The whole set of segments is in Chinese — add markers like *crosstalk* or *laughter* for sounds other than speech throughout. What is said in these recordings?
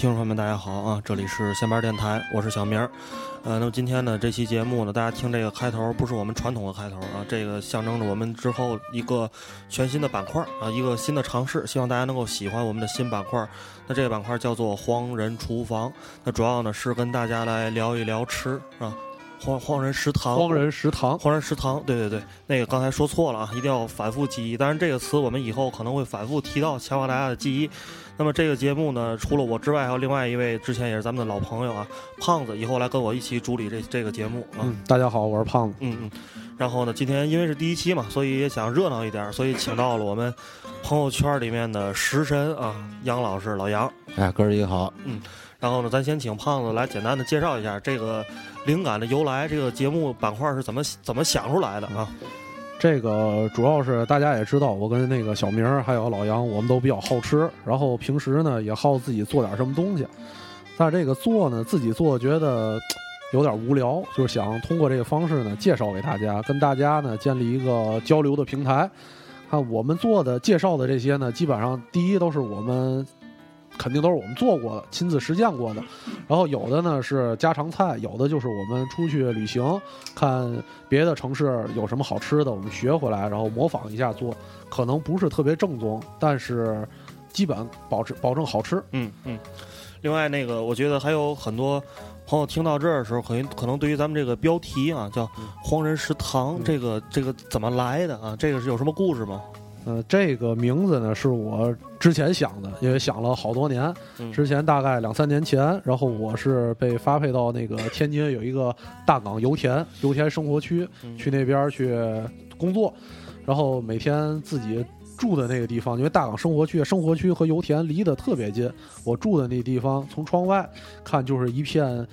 听众朋友们，大家好啊！这里是闲班电台，我是小明儿。呃，那么今天呢，这期节目呢，大家听这个开头不是我们传统的开头啊，这个象征着我们之后一个全新的板块啊，一个新的尝试，希望大家能够喜欢我们的新板块。那这个板块叫做“荒人厨房”，那主要呢是跟大家来聊一聊吃啊。荒荒人食堂，荒人食堂，荒人食堂，对对对，那个刚才说错了啊，一定要反复记忆。当然，这个词我们以后可能会反复提到，强化大家的记忆。那么这个节目呢，除了我之外，还有另外一位之前也是咱们的老朋友啊，胖子，以后来跟我一起主理这这个节目啊。大家好，我是胖子。嗯嗯。然后呢，今天因为是第一期嘛，所以也想热闹一点，所以请到了我们朋友圈里面的食神啊，杨老师，老杨。哎，哥儿几个好。嗯。然后呢，咱先请胖子来简单的介绍一下这个灵感的由来，这个节目板块是怎么怎么想出来的啊？这个主要是大家也知道，我跟那个小明还有老杨，我们都比较好吃，然后平时呢也好自己做点什么东西。但这个做呢，自己做觉得有点无聊，就是想通过这个方式呢介绍给大家，跟大家呢建立一个交流的平台。看我们做的介绍的这些呢，基本上第一都是我们。肯定都是我们做过的、亲自实践过的，然后有的呢是家常菜，有的就是我们出去旅行，看别的城市有什么好吃的，我们学回来，然后模仿一下做，可能不是特别正宗，但是基本保持保证好吃。嗯嗯。另外，那个我觉得还有很多朋友听到这儿的时候，可能可能对于咱们这个标题啊，叫“荒人食堂”，这个这个怎么来的啊？这个是有什么故事吗？呃，这个名字呢是我之前想的，因为想了好多年。之前大概两三年前，然后我是被发配到那个天津有一个大港油田油田生活区，去那边去工作，然后每天自己住的那个地方，因为大港生活区生活区和油田离得特别近，我住的那地方从窗外看就是一片。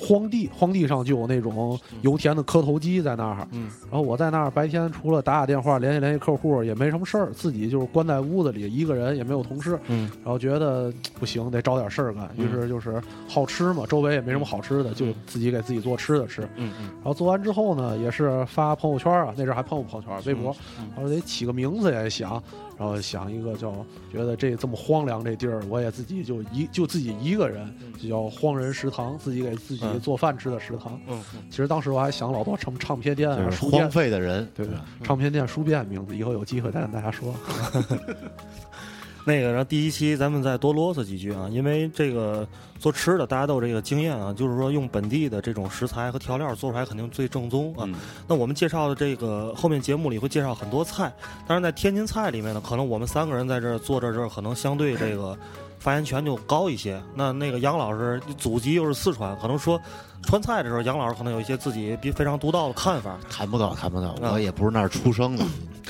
荒地，荒地上就有那种油田的磕头机在那儿。嗯，然后我在那儿白天除了打打电话联系联系客户，也没什么事儿，自己就是关在屋子里，一个人也没有同事。嗯，然后觉得不行，得找点事儿干。于是就是好吃嘛，周围也没什么好吃的，就自己给自己做吃的吃。嗯嗯。然后做完之后呢，也是发朋友圈啊，那阵还朋友朋友圈、微博，然后得起个名字也想。然后想一个叫，觉得这这么荒凉这地儿，我也自己就一就自己一个人，就叫荒人食堂，自己给自己做饭吃的食堂。嗯，其实当时我还想老多唱唱片店啊，书荒废的人，对对，唱片店、书店名字，以后有机会再跟大家说。*laughs* 那个，然后第一期咱们再多啰嗦几句啊，因为这个做吃的大家都有这个经验啊，就是说用本地的这种食材和调料做出来肯定最正宗啊。那我们介绍的这个后面节目里会介绍很多菜，但是在天津菜里面呢，可能我们三个人在这儿坐着这儿，可能相对这个发言权就高一些。那那个杨老师祖籍又是四川，可能说川菜的时候，杨老师可能有一些自己比非常独到的看法。谈不到，谈不到，我也不是那儿出生的。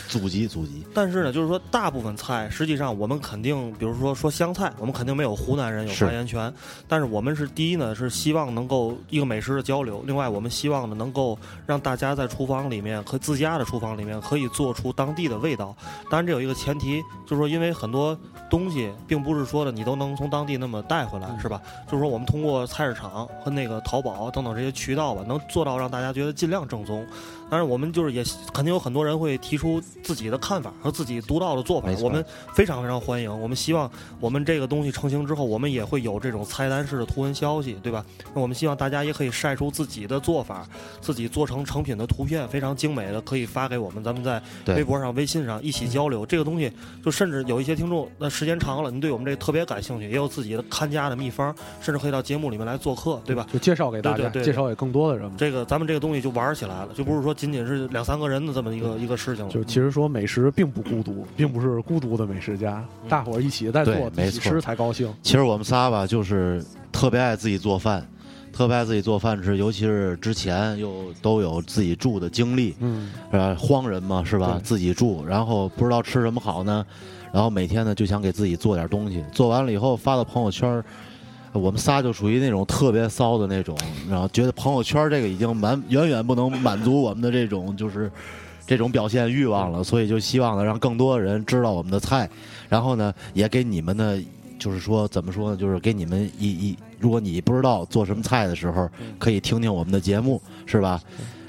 祖籍，祖籍。但是呢，就是说，大部分菜实际上我们肯定，比如说说湘菜，我们肯定没有湖南人有发言权。但是我们是第一呢，是希望能够一个美食的交流。另外，我们希望呢，能够让大家在厨房里面和自家的厨房里面可以做出当地的味道。当然，这有一个前提，就是说，因为很多东西并不是说的你都能从当地那么带回来，是吧？就是说，我们通过菜市场和那个淘宝等等这些渠道吧，能做到让大家觉得尽量正宗。但是我们就是也肯定有很多人会提出自己的看法和自己独到的做法，我们非常非常欢迎。我们希望我们这个东西成型之后，我们也会有这种菜单式的图文消息，对吧？那我们希望大家也可以晒出自己的做法，自己做成成品的图片，非常精美的，可以发给我们，咱们在微博上、微信上一起交流。这个东西就甚至有一些听众，那时间长了，您对我们这特别感兴趣，也有自己的看家的秘方，甚至可以到节目里面来做客，对吧？就介绍给大家，介绍给更多的人。这个咱们这个东西就玩起来了，就不是说。仅仅是两三个人的这么一个一个事情，就其实说美食并不孤独，并不是孤独的美食家，大伙儿一起在做，一起吃才高兴。其实我们仨吧，就是特别爱自己做饭，特别爱自己做饭吃，尤其是之前又都有自己住的经历，嗯，呃，荒人嘛是吧？自己住，然后不知道吃什么好呢，然后每天呢就想给自己做点东西，做完了以后发到朋友圈。我们仨就属于那种特别骚的那种，然后觉得朋友圈这个已经满远远不能满足我们的这种就是这种表现欲望了，所以就希望呢让更多的人知道我们的菜，然后呢也给你们呢就是说怎么说呢，就是给你们一一，如果你不知道做什么菜的时候，可以听听我们的节目，是吧？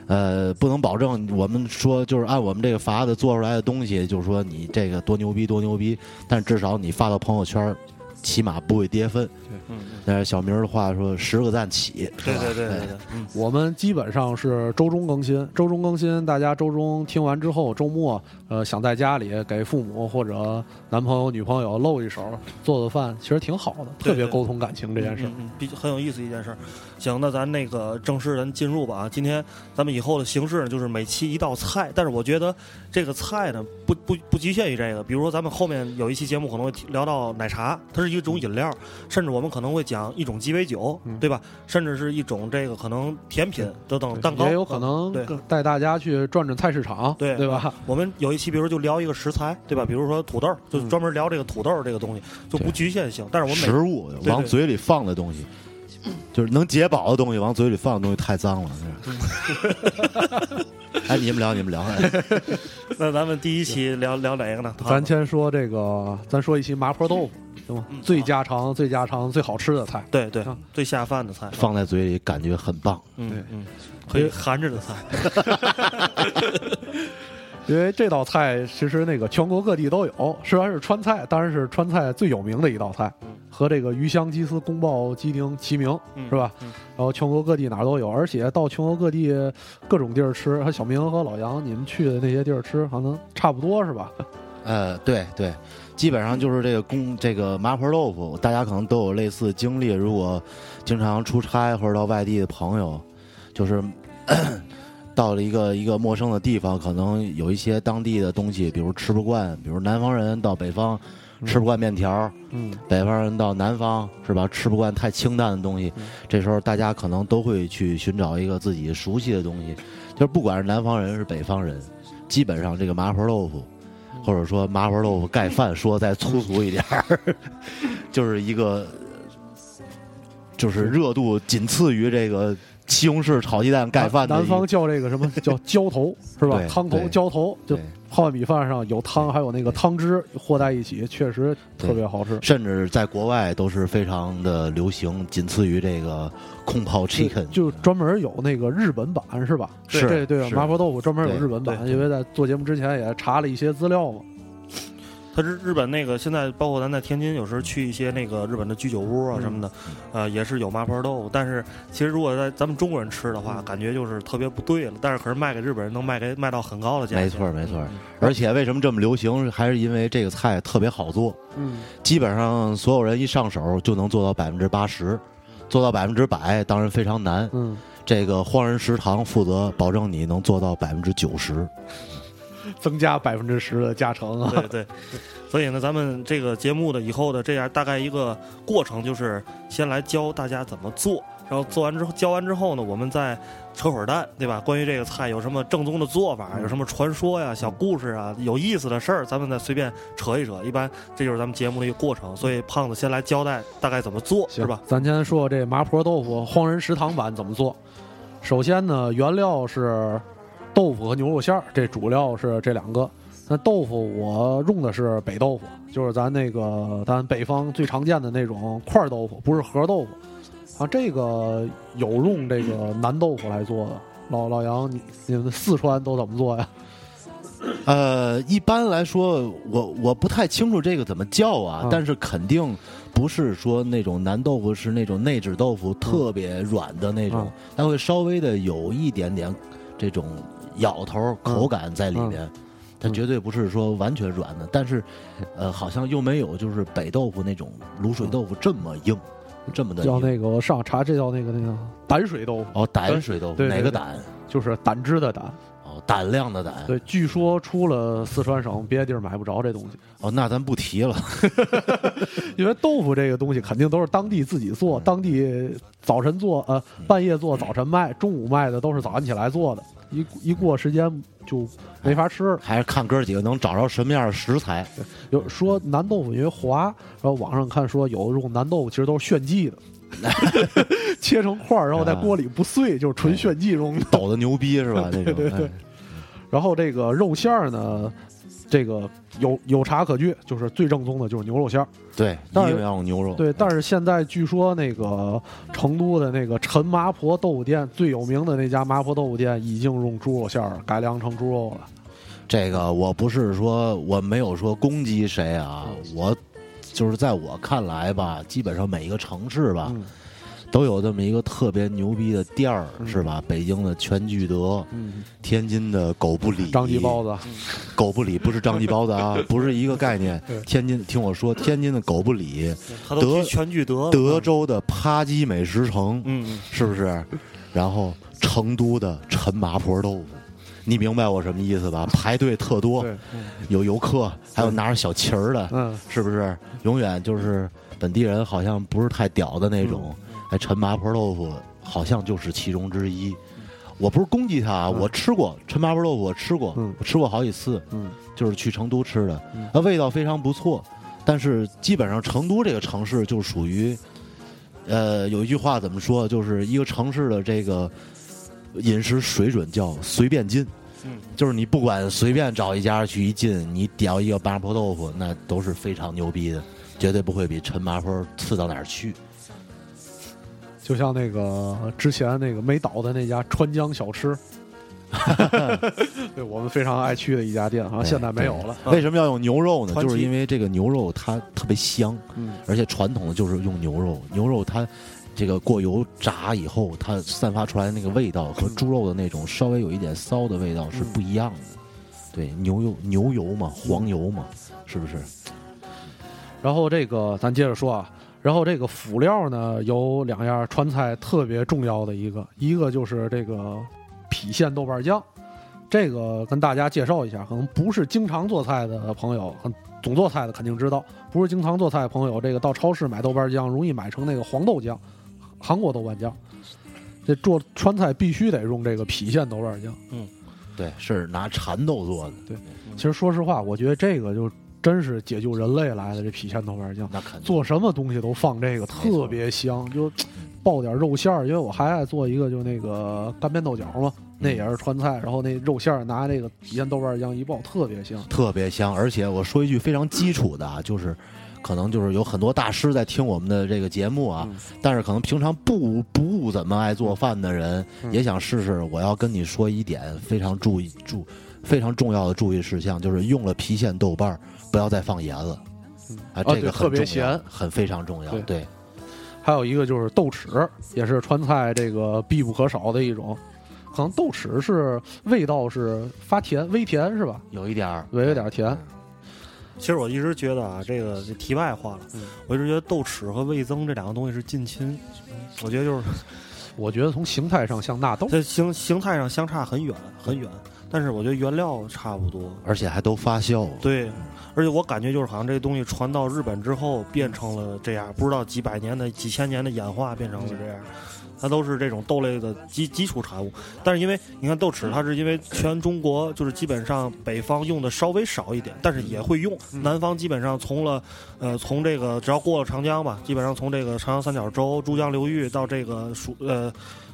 呃，不能保证我们说就是按我们这个法子做出来的东西，就是说你这个多牛逼多牛逼，但至少你发到朋友圈。起码不会跌分。对嗯，但是小明的话说，十个赞起。对对对对对，嗯，我们基本上是周中更新，周中更新，大家周中听完之后，周末呃想在家里给父母或者男朋友、女朋友露一手，做做饭，其实挺好的，特别沟通感情这件事，嗯，比很有意思一件事。行，那咱那个正式咱进入吧啊！今天咱们以后的形式呢，就是每期一道菜，但是我觉得这个菜呢，不不不局限于这个。比如说，咱们后面有一期节目可能会聊到奶茶，它是一种饮料，甚至我们可能会讲一种鸡尾酒，对吧？甚至是一种这个可能甜品等等蛋糕，也有可能带大家去转转菜市场，对对吧？我们有一期，比如就聊一个食材，对吧？比如说土豆，就专门聊这个土豆这个东西，就不局限性。但是我们食物往嘴里放的东西。就是能解饱的东西，往嘴里放的东西太脏了。*laughs* 哎，你们聊，你们聊。*laughs* 那咱们第一期聊聊哪个呢？*laughs* 咱先说这个，咱说一期麻婆豆腐，行吗？最家常、最家常、最好吃的菜。对对，最下饭的菜，放在嘴里感觉很棒。嗯嗯，可以含着的菜。*laughs* 因为这道菜其实那个全国各地都有，虽然是川菜，当然是川菜最有名的一道菜。和这个鱼香鸡丝、宫爆鸡丁齐名，是吧？然后全国各地哪儿都有，而且到全国各地各种地儿吃，和小明和老杨你们去的那些地儿吃，可能差不多是吧？*laughs* 呃，对对，基本上就是这个宫这个麻婆豆腐，大家可能都有类似经历。如果经常出差或者到外地的朋友，就是到了一个一个陌生的地方，可能有一些当地的东西，比如吃不惯，比如南方人到北方。吃不惯面条，嗯，北方人到南方是吧？吃不惯太清淡的东西，这时候大家可能都会去寻找一个自己熟悉的东西，就是不管是南方人是北方人，基本上这个麻婆豆腐，或者说麻婆豆腐盖饭，说再粗俗一点儿，*laughs* 就是一个，就是热度仅次于这个。西红柿炒鸡蛋盖饭，南方叫这个什么 *laughs* 叫浇头是吧？汤头浇头，就泡在米饭上有汤，还有那个汤汁和在一起，确实特别好吃。甚至在国外都是非常的流行，仅次于这个空泡 chicken，就专门有那个日本版是吧？是，对对，麻婆豆腐专门有日本版，因为在做节目之前也查了一些资料嘛。它是日本那个，现在包括咱在天津，有时候去一些那个日本的居酒屋啊什么的，呃，也是有麻婆豆腐。但是其实如果在咱们中国人吃的话，感觉就是特别不对了。但是可是卖给日本人能卖给卖到很高的价。没错没错，而且为什么这么流行，还是因为这个菜特别好做。嗯，基本上所有人一上手就能做到百分之八十，做到百分之百当然非常难。嗯，这个荒人食堂负责保证你能做到百分之九十。增加百分之十的加成啊！对对，所以呢，咱们这个节目的以后的这样大概一个过程，就是先来教大家怎么做，然后做完之后教完之后呢，我们再扯会儿蛋，对吧？关于这个菜有什么正宗的做法，有什么传说呀、小故事啊、有意思的事儿，咱们再随便扯一扯。一般这就是咱们节目的一个过程。所以胖子先来交代大概怎么做，是吧？咱先说这麻婆豆腐荒人食堂版怎么做。首先呢，原料是。豆腐和牛肉馅儿，这主料是这两个。那豆腐我用的是北豆腐，就是咱那个咱北方最常见的那种块豆腐，不是盒豆腐。啊，这个有用这个南豆腐来做的。老老杨，你你们四川都怎么做呀？呃，一般来说，我我不太清楚这个怎么叫啊，但是肯定不是说那种南豆腐是那种内酯豆腐特别软的那种，它会稍微的有一点点这种。咬头口感在里面，它绝对不是说完全软的，但是，呃，好像又没有就是北豆腐那种卤水豆腐这么硬，这么的。叫那个我上网查，这叫那个那个胆水豆腐。哦，胆水豆腐，哪个胆？就是胆汁的胆。哦，胆量的胆。对，据说出了四川省，别的地儿买不着这东西。哦，那咱不提了，*laughs* 因为豆腐这个东西肯定都是当地自己做，当地早晨做，呃，半夜做，早晨卖，中午卖的都是早上起来做的。一一过时间就没法吃，还是看哥几个能找着什么样的食材。有说南豆腐因为滑，然后网上看说有这种南豆腐其实都是炫技的，*laughs* 切成块儿然后在锅里不碎，就是纯炫技用的，抖的牛逼是吧？*laughs* 对对对。然后这个肉馅儿呢？这个有有茶可据，就是最正宗的，就是牛肉馅儿。对，一定要用牛肉。对，但是现在据说那个成都的那个陈麻婆豆腐店最有名的那家麻婆豆腐店已经用猪肉馅儿改良成猪肉了。这个我不是说我没有说攻击谁啊，我就是在我看来吧，基本上每一个城市吧。都有这么一个特别牛逼的店儿，是吧？北京的全聚德，天津的狗不理，张记包子，狗不理不是张记包子啊，*laughs* 不是一个概念。天津，听我说，天津的狗不理，德全聚德，德州的扒鸡美食城，嗯，是不是？然后成都的陈麻婆豆腐，你明白我什么意思吧？*laughs* 排队特多，有游客，还有拿着小旗儿的，嗯，是不是？永远就是本地人，好像不是太屌的那种。哎，陈麻婆豆腐好像就是其中之一。我不是攻击他，我吃过陈麻婆豆腐，我吃过，我吃过好几次，就是去成都吃的，那味道非常不错。但是基本上成都这个城市就属于，呃，有一句话怎么说？就是一个城市的这个饮食水准叫随便进，就是你不管随便找一家去一进，你点一个麻婆豆腐，那都是非常牛逼的，绝对不会比陈麻婆次到哪儿去。就像那个之前那个没倒的那家川江小吃，*laughs* 对我们非常爱去的一家店，好像现在没有了。为什么要用牛肉呢？就是因为这个牛肉它特别香，嗯而且传统的就是用牛肉。牛肉它这个过油炸以后，它散发出来的那个味道和猪肉的那种稍微有一点骚的味道是不一样的。对，牛油牛油嘛，黄油嘛，是不是？然后这个咱接着说啊。然后这个辅料呢，有两样川菜特别重要的一个，一个就是这个郫县豆瓣酱，这个跟大家介绍一下，可能不是经常做菜的朋友，总做菜的肯定知道，不是经常做菜的朋友，这个到超市买豆瓣酱容易买成那个黄豆酱，韩国豆瓣酱，这做川菜必须得用这个郫县豆瓣酱。嗯，对，是拿蚕豆做的。对，其实说实话，我觉得这个就。真是解救人类来的这郫县豆瓣酱，那肯定做什么东西都放这个，特别香。就爆点肉馅儿，因为我还爱做一个，就那个干煸豆角嘛，那也是川菜。然后那肉馅儿拿这个郫县豆瓣酱一爆，特别香，特别香。而且我说一句非常基础的啊，就是可能就是有很多大师在听我们的这个节目啊，但是可能平常不不怎么爱做饭的人也想试试。我要跟你说一点非常注意注非常重要的注意事项，就是用了郫县豆瓣儿。不要再放盐了，啊，这个特别咸，很非常重要。对，还有一个就是豆豉，也是川菜这个必不可少的一种。可能豆豉是味道是发甜，微甜是吧？有一点儿，微有点甜。其实我一直觉得啊，这个题外话了，我一直觉得豆豉和味增这两个东西是近亲。我觉得就是，我觉得从形态上像纳豆，它形形态上相差很远很远，但是我觉得原料差不多，而且还都发酵。对。而且我感觉就是好像这东西传到日本之后变成了这样，不知道几百年的、几千年的演化变成了这样，它都是这种豆类的基基础产物。但是因为你看豆豉，它是因为全中国就是基本上北方用的稍微少一点，但是也会用。南方基本上从了，呃，从这个只要过了长江吧，基本上从这个长江三角洲、珠江流域到这个蜀呃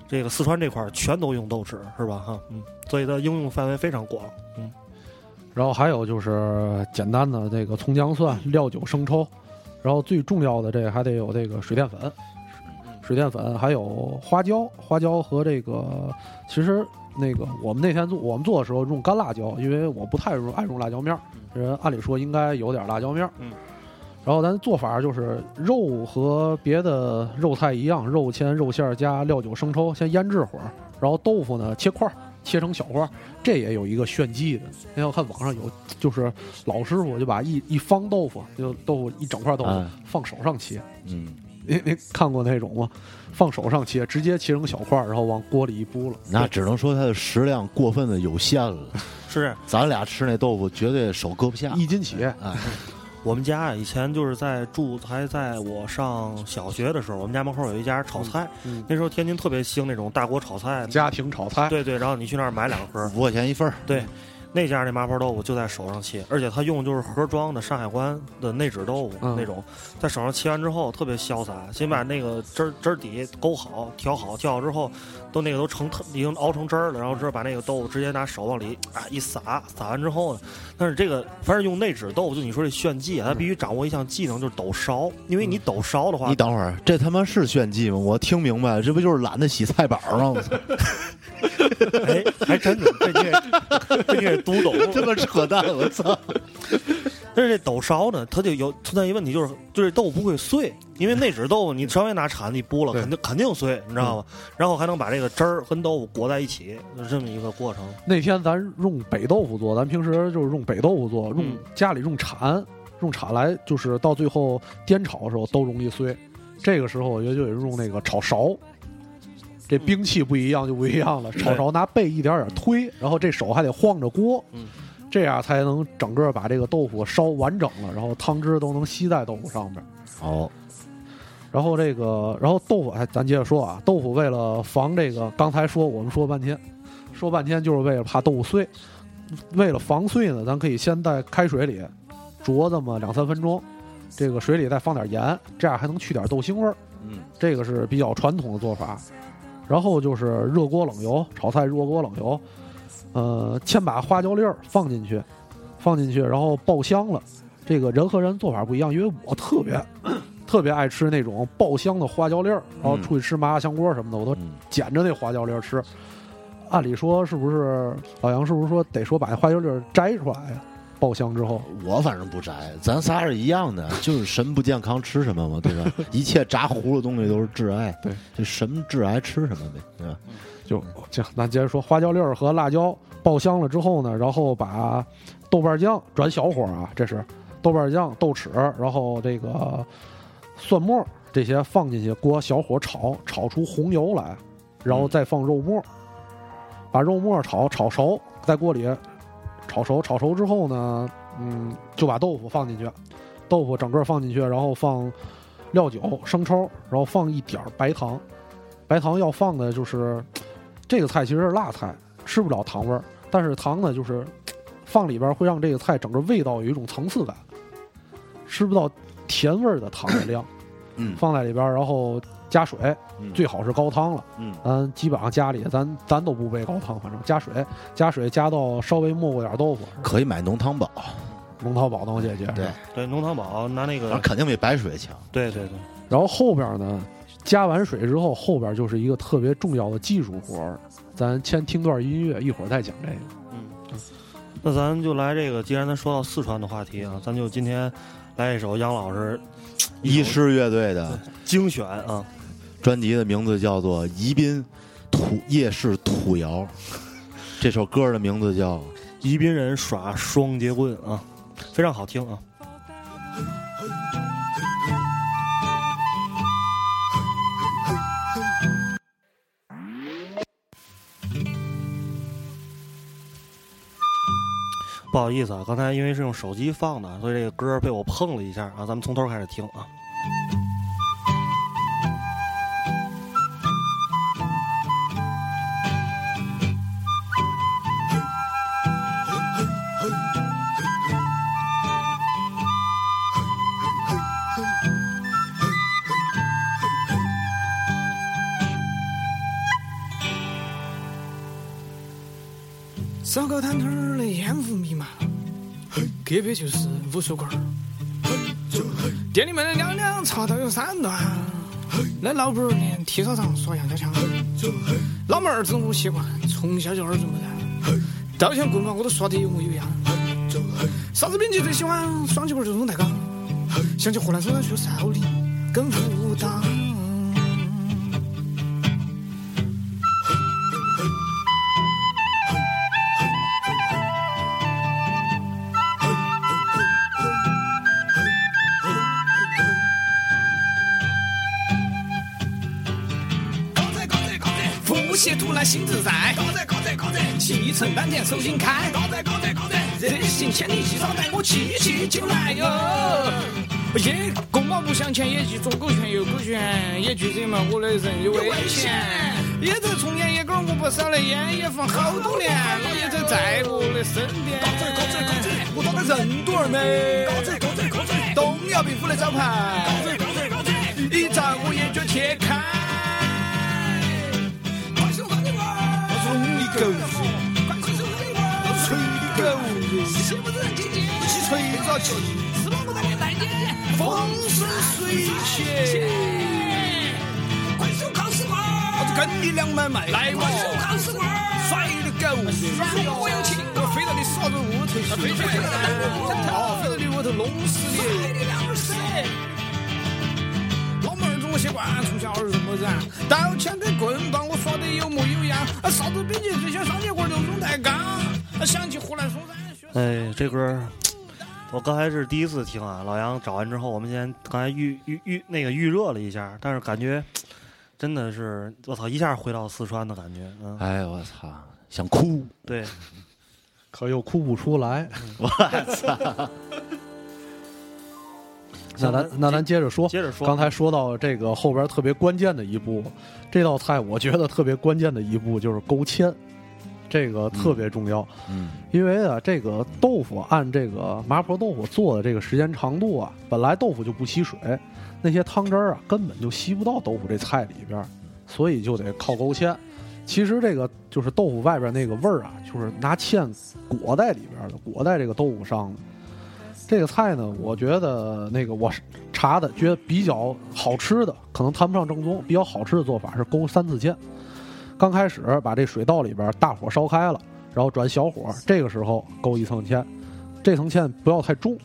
这个四川这块儿，全都用豆豉，是吧？哈，嗯，所以它应用范围非常广，嗯。然后还有就是简单的这个葱姜蒜、料酒生抽，然后最重要的这个还得有这个水淀粉，水淀粉还有花椒，花椒和这个其实那个我们那天做我们做的时候用干辣椒，因为我不太用爱用辣椒面儿，人按理说应该有点辣椒面儿。嗯。然后咱做法就是肉和别的肉菜一样，肉签、肉馅加料酒生抽先腌制会儿，然后豆腐呢切块儿。切成小块，这也有一个炫技的。你要看网上有，就是老师傅就把一一方豆腐，就豆腐一整块豆腐放手上切。嗯，您您看过那种吗？放手上切，直接切成小块，然后往锅里一扑了。那只能说它的食量过分的有限了。是，咱俩吃那豆腐绝对手搁不下，一斤起。*laughs* 我们家以前就是在住，还在我上小学的时候，我们家门口有一家炒菜。那时候天津特别兴那种大锅炒菜，家庭炒菜。对对，然后你去那儿买两盒，五块钱一份儿。对。那家那麻婆豆腐就在手上切，而且他用的就是盒装的山海关的内酯豆腐那种，在手上切完之后特别潇洒，先把那个汁儿汁儿底勾好、调好，调好之后，都那个都成已经熬成汁儿了，然后这把那个豆腐直接拿手往里啊一撒，撒完之后呢，但是这个反正用内酯豆腐，就你说这炫技，他必须掌握一项技能，就是抖勺，因为你抖勺的话，你等会儿这他妈是炫技吗？我听明白了，这不就是懒得洗菜板吗？我操！*laughs* 哎，还真的，这你也这你也读懂，*laughs* 这么扯淡，我操！*laughs* 但是这斗勺呢，它就有存在一个问题，就是就是豆腐不会碎，因为内酯豆腐你稍微拿铲子一拨了，肯定肯定碎，你知道吗？然后还能把这个汁儿跟豆腐裹在一起，就这么一个过程。那天咱用北豆腐做，咱平时就是用北豆腐做，用家里用铲，用铲来，就是到最后颠炒的时候都容易碎。这个时候我觉得就得用那个炒勺，这兵器不一样就不一样了。炒勺拿背一点点推，然后这手还得晃着锅。这样才能整个把这个豆腐烧完整了，然后汤汁都能吸在豆腐上面。哦，然后这个，然后豆腐，哎，咱接着说啊，豆腐为了防这个，刚才说我们说半天，说半天就是为了怕豆腐碎。为了防碎呢，咱可以先在开水里灼这么两三分钟，这个水里再放点盐，这样还能去点豆腥味儿。嗯，这个是比较传统的做法。然后就是热锅冷油，炒菜热锅冷油。呃，先把花椒粒儿放进去，放进去，然后爆香了。这个人和人做法不一样，因为我特别 *coughs* 特别爱吃那种爆香的花椒粒儿，然后出去吃麻辣香锅什么的，我都捡着那花椒粒儿吃。按理说，是不是老杨？是不是说得说把那花椒粒儿摘出来呀？爆香之后，我反正不摘，咱仨是一样的，*laughs* 就是神不健康吃什么嘛，对吧？*laughs* 一切炸糊的东西都是致癌，对，就神致癌吃什么呗，对吧？就行，那接着说花椒粒儿和辣椒爆香了之后呢，然后把豆瓣酱转小火啊，这是豆瓣酱、豆豉，然后这个蒜末这些放进去，锅小火炒，炒出红油来，然后再放肉末，把肉末炒炒熟，在锅里炒熟，炒熟之后呢，嗯，就把豆腐放进去，豆腐整个放进去，然后放料酒、生抽，然后放一点白糖，白糖要放的就是。这个菜其实是辣菜，吃不了糖味儿，但是糖呢，就是放里边会让这个菜整个味道有一种层次感，吃不到甜味儿的糖的量。嗯，放在里边，然后加水，最好是高汤了。嗯，咱基本上家里咱咱都不备高汤，反正加水，加水加到稍微没过点豆腐。可以买浓汤宝，浓汤宝能解决。对对，浓汤宝拿那个肯定比白水强。对对对，然后后边呢？加完水之后，后边就是一个特别重要的技术活儿。咱先听段音乐，一会儿再讲这个。嗯，那咱就来这个。既然咱说到四川的话题啊，咱就今天来一首杨老师医师乐队的精选啊。专辑的名字叫做《宜宾土夜市土谣》，这首歌的名字叫《宜宾人耍双节棍》啊，非常好听啊。不好意思啊，刚才因为是用手机放的，所以这个歌被我碰了一下啊。咱们从头开始听啊。隔壁就是武术馆。店里面的娘娘茶道有三段，那老板儿练踢沙场耍杨家枪。老妹儿子我习惯，从小就耳濡目染。刀枪棍棒我都耍得有模有样。啥子兵器最喜欢？双截棍儿、中带钢。想起河南省去少林跟武当。气沉丹田手心开，高在高在高在，热行千里骑上带我气气就来哟！耶，公马不向前，野鸡左狗拳右狗拳，野猪惹毛我的人有危险。也在重烟野杆，我不少的烟也放好多年，我也在在我的身边。高在高在高在，我当个人多儿美。高在高在高在，东窑兵府的招牌。高风生水起。快手考试官，我就跟你两买卖。来嘛，快手考试官，帅的狗，如果有情，我飞到你。啥子屋头洗？飞哦，飞到你屋头弄死你！老妹儿总习惯从小儿这么燃，带钱跟棍棒，我耍得有模有样。啥子比你最想上铁棍就用带钢。想起湖南嵩山。哎，这歌我刚才是第一次听啊。老杨找完之后，我们先刚才预预预那个预热了一下，但是感觉真的是我操，一下回到四川的感觉。嗯，哎我操，想哭。对，可又哭不出来。我操！那咱那咱接着说，接着说。刚才说到这个后边特别关键的一步，这道菜我觉得特别关键的一步就是勾芡。这个特别重要，嗯，因为啊，这个豆腐按这个麻婆豆腐做的这个时间长度啊，本来豆腐就不吸水，那些汤汁儿啊根本就吸不到豆腐这菜里边，所以就得靠勾芡。其实这个就是豆腐外边那个味儿啊，就是拿芡裹在里边的，裹在这个豆腐上的。这个菜呢，我觉得那个我查的觉得比较好吃的，可能谈不上正宗，比较好吃的做法是勾三次芡。刚开始把这水倒里边，大火烧开了，然后转小火，这个时候勾一层芡，这层芡不要太重，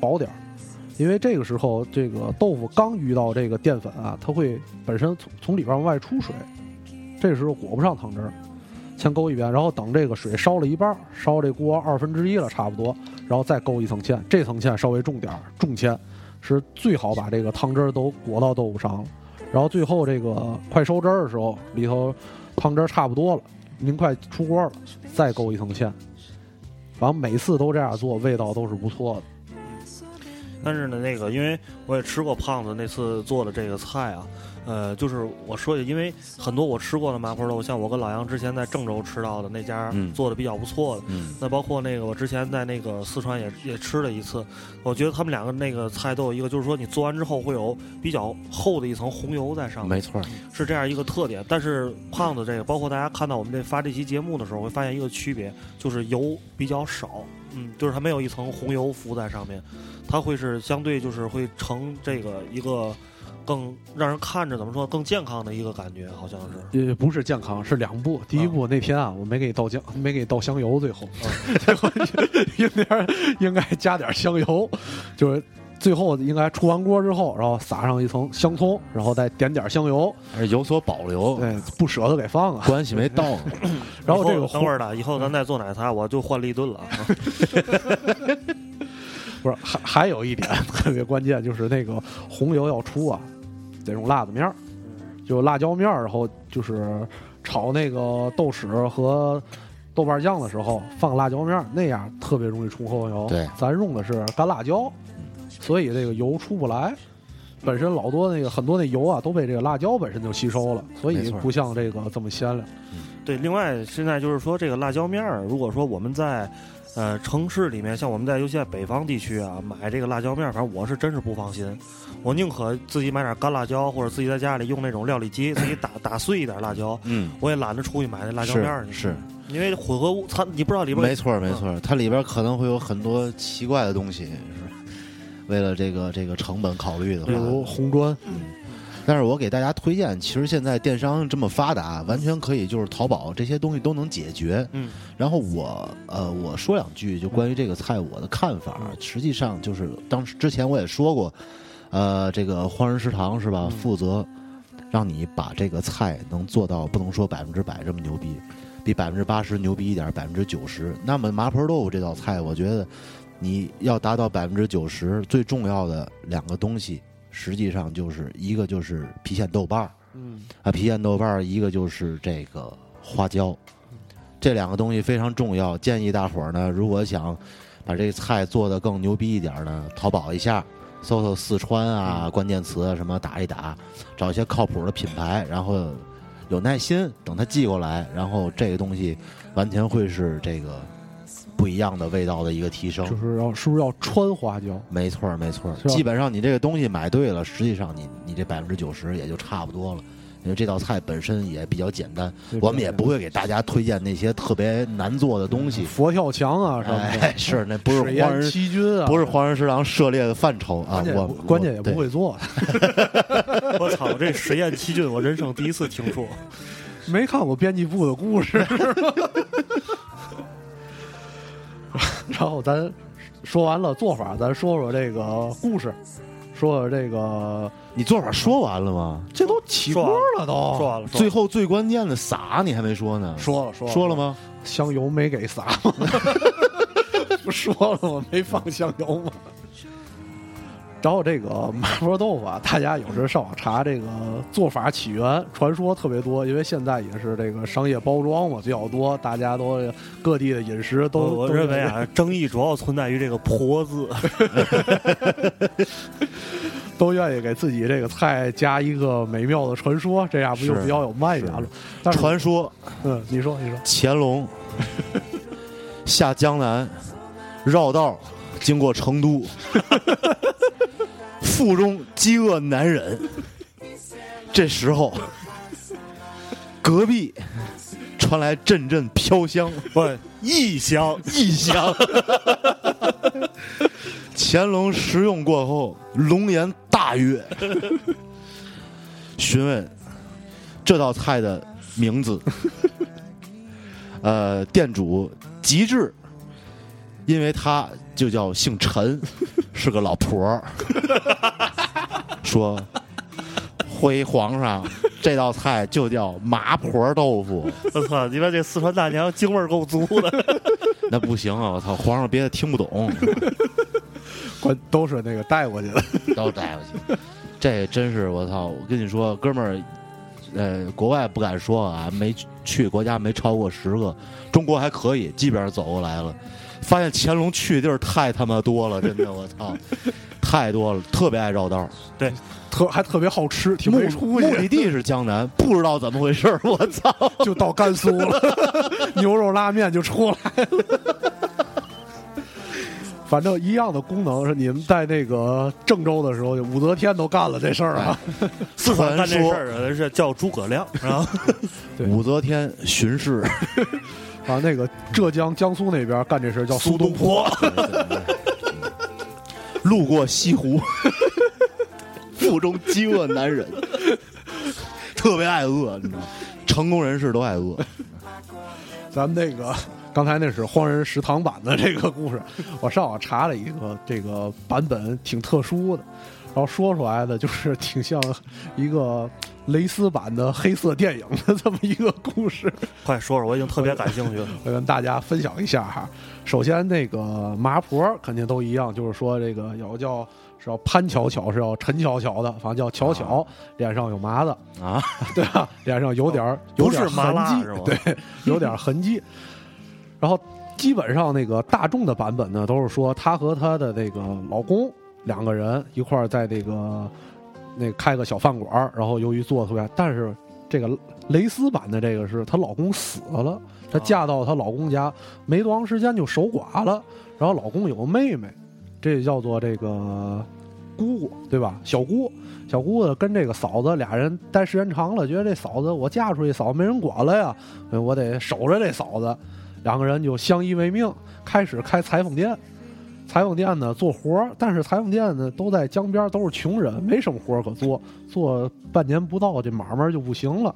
薄点儿，因为这个时候这个豆腐刚遇到这个淀粉啊，它会本身从从里边往外出水，这时候裹不上汤汁儿，先勾一遍，然后等这个水烧了一半，烧这锅二分之一了差不多，然后再勾一层芡，这层芡稍微重点儿，重芡是最好把这个汤汁儿都裹到豆腐上了。然后最后这个快收汁儿的时候，里头汤汁儿差不多了，您快出锅了，再勾一层芡。然后每次都这样做，味道都是不错的。但是呢，那个因为我也吃过胖子那次做的这个菜啊。呃，就是我说的，因为很多我吃过的麻婆豆腐，像我跟老杨之前在郑州吃到的那家做的比较不错的，那包括那个我之前在那个四川也也吃了一次，我觉得他们两个那个菜都有一个，就是说你做完之后会有比较厚的一层红油在上面，没错，是这样一个特点。但是胖子这个，包括大家看到我们这发这期节目的时候，会发现一个区别，就是油比较少，嗯，就是它没有一层红油浮在上面，它会是相对就是会成这个一个。更让人看着怎么说更健康的一个感觉，好像是也不是健康，是两步。第一步那天啊，我没给你倒酱，没给你倒香油，最后 *laughs* 最后应该应该加点香油，就是最后应该出完锅之后，然后撒上一层香葱，然后再点点香油，有所保留，对，不舍得给放啊，关系没到。*laughs* 然后这个等会儿的，以后咱再做奶茶，我就换立顿了。*laughs* 不是，还还有一点特别关键，就是那个红油要出啊。得用辣子面儿，就辣椒面儿，然后就是炒那个豆豉和豆瓣酱的时候放辣椒面儿，那样特别容易出红油。对，咱用的是干辣椒，所以这个油出不来。本身老多那个很多那油啊都被这个辣椒本身就吸收了，所以不像这个这么鲜亮。对，另外现在就是说这个辣椒面儿，如果说我们在。呃，城市里面像我们在尤其在北方地区啊，买这个辣椒面，反正我是真是不放心。我宁可自己买点干辣椒，或者自己在家里用那种料理机自己打打碎一点辣椒。嗯，我也懒得出去买那辣椒面去。是，因为混合物它你不知道里边。没错没错，它里边可能会有很多奇怪的东西，是为了这个这个成本考虑的。比如红砖。嗯。但是我给大家推荐，其实现在电商这么发达，完全可以就是淘宝这些东西都能解决。嗯，然后我呃我说两句，就关于这个菜我的看法。实际上就是当时之前我也说过，呃，这个荒人食堂是吧？负责让你把这个菜能做到不能说百分之百这么牛逼，比百分之八十牛逼一点，百分之九十。那么麻婆豆腐这道菜，我觉得你要达到百分之九十，最重要的两个东西。实际上就是一个就是郫县豆瓣儿，嗯，啊郫县豆瓣儿，一个就是这个花椒，这两个东西非常重要。建议大伙儿呢，如果想把这菜做的更牛逼一点呢，淘宝一下，搜搜四川啊，关键词什么打一打，找一些靠谱的品牌，然后有耐心等他寄过来，然后这个东西完全会是这个。不一样的味道的一个提升，就是要是不是要穿花椒？没错没错，基本上你这个东西买对了，实际上你你这百分之九十也就差不多了。因为这道菜本身也比较简单，我们也不会给大家推荐那些特别难做的东西，佛跳墙啊什么的。是那不是黄人七军啊，不是黄人食堂涉猎的范畴啊。我关键也不会做。*laughs* 我操，这实验七军我人生第一次听说，没看过编辑部的故事。*laughs* 然后咱说完了做法，咱说说这个故事，说说这个，你做法说完了吗？这都起锅了，都说完了。最后最关键的撒你还没说呢，说了说说了吗？香油没给撒吗？*laughs* 不说了吗？没放香油吗？然后这个麻婆豆腐啊，大家有时上网查这个做法起源，传说特别多，因为现在也是这个商业包装嘛比较多，大家都各地的饮食都。我认为啊，争议主要存在于这个“婆”字，*laughs* 都愿意给自己这个菜加一个美妙的传说，这样不就比较有卖点了？传说，嗯，你说你说，乾隆下江南，绕道经过成都。腹中饥饿难忍，这时候，隔壁传来阵阵飘香，不异香异香。乾隆食用过后，龙颜大悦，询问这道菜的名字。呃，店主极致，因为他就叫姓陈。是个老婆儿，*laughs* 说回皇上，*laughs* 这道菜就叫麻婆豆腐。我操！你们这四川大娘京味儿够足的。*laughs* 那不行啊！我操，皇上别的听不懂。关都是那个带过去的，都带过去。这真是我操！我跟你说，哥们儿，呃，国外不敢说啊，没去国家没超过十个，中国还可以，基本上走过来了。发现乾隆去的地儿太他妈多了，真的，我操，太多了，特别爱绕道对，特还特别好吃，挺没出息。目的地是江南，不知道怎么回事我操，*laughs* 就到甘肃了，*laughs* 牛肉拉面就出来了。反正一样的功能是你们在那个郑州的时候，武则天都干了这事儿啊。四川干这事儿的是叫诸葛亮，是吧？武则天巡视。*laughs* 啊，那个浙江、江苏那边干这事叫苏东坡，路过西湖，腹中饥饿难忍，特别爱饿，你知道吗？成功人士都爱饿。咱们那个刚才那是荒人食堂版的这个故事，我上网查了一个这个版本，挺特殊的。然后说出来的就是挺像一个蕾丝版的黑色电影的这么一个故事，*laughs* 快说说，我已经特别感兴趣了，我跟大家分享一下哈。首先，那个麻婆肯定都一样，就是说这个有叫是要潘巧巧，是叫陈巧巧的，反正叫巧巧，脸上有麻子啊，*laughs* 对吧？脸上有点有点痕迹，对，有点痕迹。然后基本上那个大众的版本呢，都是说她和她的那个老公。两个人一块儿在这个那开个小饭馆然后由于做的特别，但是这个蕾丝版的这个是她老公死了，她嫁到她老公家没多长时间就守寡了，然后老公有个妹妹，这叫做这个姑姑对吧？小姑小姑子跟这个嫂子俩人待时间长了，觉得这嫂子我嫁出去嫂子没人管了呀，我得守着这嫂子，两个人就相依为命，开始开裁缝店。裁缝店呢做活儿，但是裁缝店呢都在江边，都是穷人，没什么活儿可做。做半年不到，这买卖就不行了，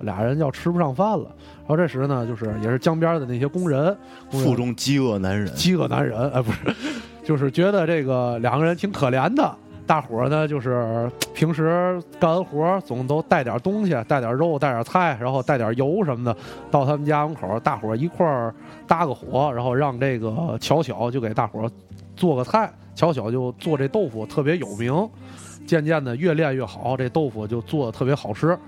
俩人要吃不上饭了。然后这时呢，就是也是江边的那些工人，腹中饥饿难忍，饥饿难忍，哎，不是，*laughs* 就是觉得这个两个人挺可怜的。大伙儿呢，就是平时干完活总都带点东西，带点肉，带点菜，然后带点油什么的，到他们家门口，大伙儿一块儿搭个火，然后让这个巧巧就给大伙儿做个菜。巧巧就做这豆腐特别有名，渐渐的越练越好，这豆腐就做的特别好吃。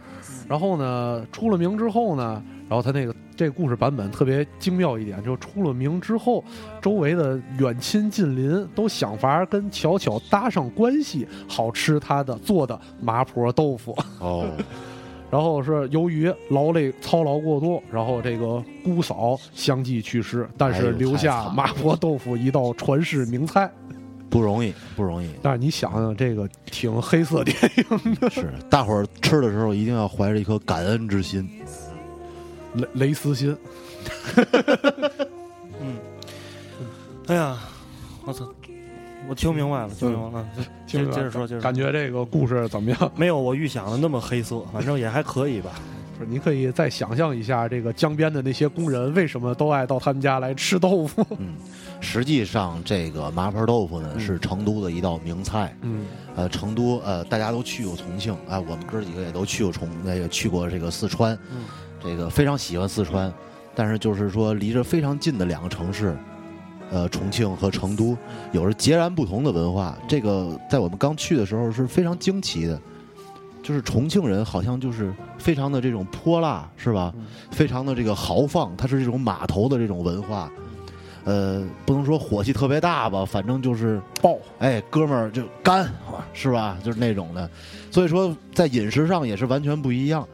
然后呢，出了名之后呢。然后他那个这个故事版本特别精妙一点，就出了名之后，周围的远亲近邻都想法跟巧巧搭上关系，好吃他的做的麻婆豆腐。哦，*laughs* 然后是由于劳累操劳过度，然后这个姑嫂相继去世，但是留下麻婆豆腐一道传世名菜，不容易，不容易。但是你想想，这个挺黑色电影的，是大伙儿吃的时候一定要怀着一颗感恩之心。雷雷丝心，*laughs* 嗯，哎呀，我操，我听明白了，听明白了，接接着说，接着感觉这个故事怎么样？没有我预想的那么黑色，反正也还可以吧。*laughs* 你可以再想象一下，这个江边的那些工人为什么都爱到他们家来吃豆腐？嗯，实际上这个麻婆豆腐呢是成都的一道名菜。嗯，呃，成都呃，大家都去过重庆啊，我们哥几个也都去过重，那个去过这个四川，这个非常喜欢四川，但是就是说离着非常近的两个城市。呃，重庆和成都有着截然不同的文化。这个在我们刚去的时候是非常惊奇的，就是重庆人好像就是非常的这种泼辣，是吧？非常的这个豪放，它是这种码头的这种文化。呃，不能说火气特别大吧，反正就是爆，哎，哥们儿就干，是吧？就是那种的。所以说，在饮食上也是完全不一样。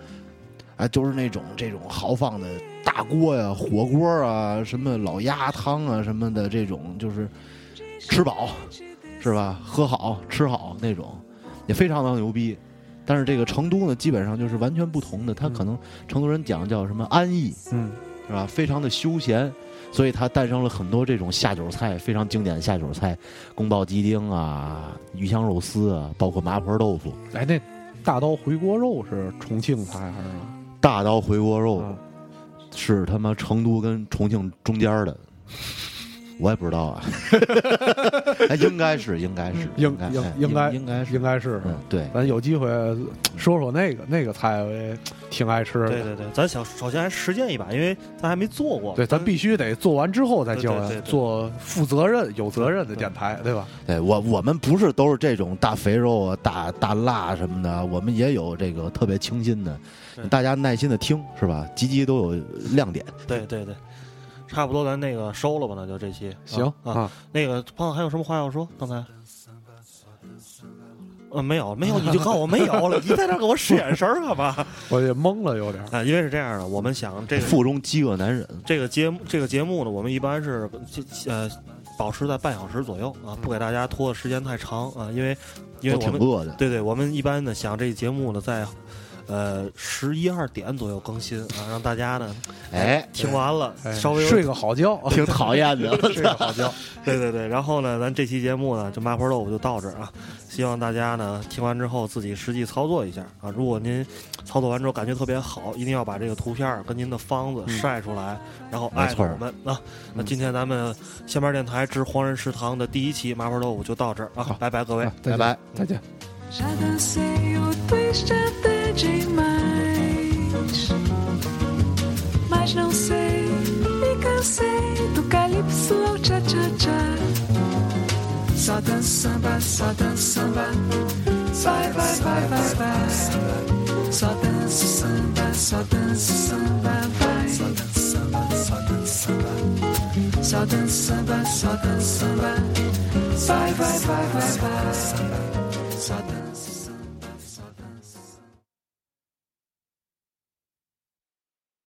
哎，就是那种这种豪放的。大锅呀，火锅啊，什么老鸭汤啊，什么的这种，就是吃饱，是吧？喝好吃好那种，也非常的牛逼。但是这个成都呢，基本上就是完全不同的。他可能成都人讲叫什么安逸，嗯，是吧？非常的休闲，所以它诞生了很多这种下酒菜，非常经典的下酒菜，宫保鸡丁啊，鱼香肉丝啊，包括麻婆豆腐。哎，那大刀回锅肉是重庆菜还是？大刀回锅肉。是他妈成都跟重庆中间的，我也不知道啊，*laughs* 应该是，应该是，应应应该应该是，应该是，对，咱有机会说说那个那个菜，我也挺爱吃的。对对对，咱想首先还实践一把，因为咱还没做过。对，咱必须得做完之后再教，做负责任、有责任的电台，对吧？对我我们不是都是这种大肥肉啊、大大辣什么的，我们也有这个特别清新的。大家耐心的听，是吧？集集都有亮点。对对对，差不多，咱那个收了吧，那就这期。行啊，那个朋友还有什么话要说？刚才？呃，没有，没有，你就告诉我没有了。你在这给我使眼神干嘛？*laughs* 我也懵了，有点。啊，因为是这样的，我们想这个腹中饥饿难忍。这个节目，这个节目呢，我们一般是呃保持在半小时左右啊，不给大家拖的时间太长啊，因为因为我们挺饿的。对对，我们一般呢想这节目呢在。呃，十一二点左右更新啊，让大家呢，哎，听完了稍微睡个好觉，*laughs* 挺讨厌的，*laughs* 睡个好觉。对对对，然后呢，咱这期节目呢，就麻婆豆腐就到这儿啊，希望大家呢听完之后自己实际操作一下啊。如果您操作完之后感觉特别好，一定要把这个图片跟您的方子晒出来，然后艾特我们啊。那今天咱们下面电台之黄人食堂的第一期麻婆豆腐就到这儿啊，拜拜各位，拜拜，再见。Demais. Mas não sei, me cansei do calypso ao tcha-tcha-tcha. Só dança samba, só dança samba. Vai, vai, vai, vai, vai. Só dança samba, só dança samba, vai. Só dança samba, só dança samba. Só dança samba, só dança samba. Vai, vai, vai, vai, vai. Só dança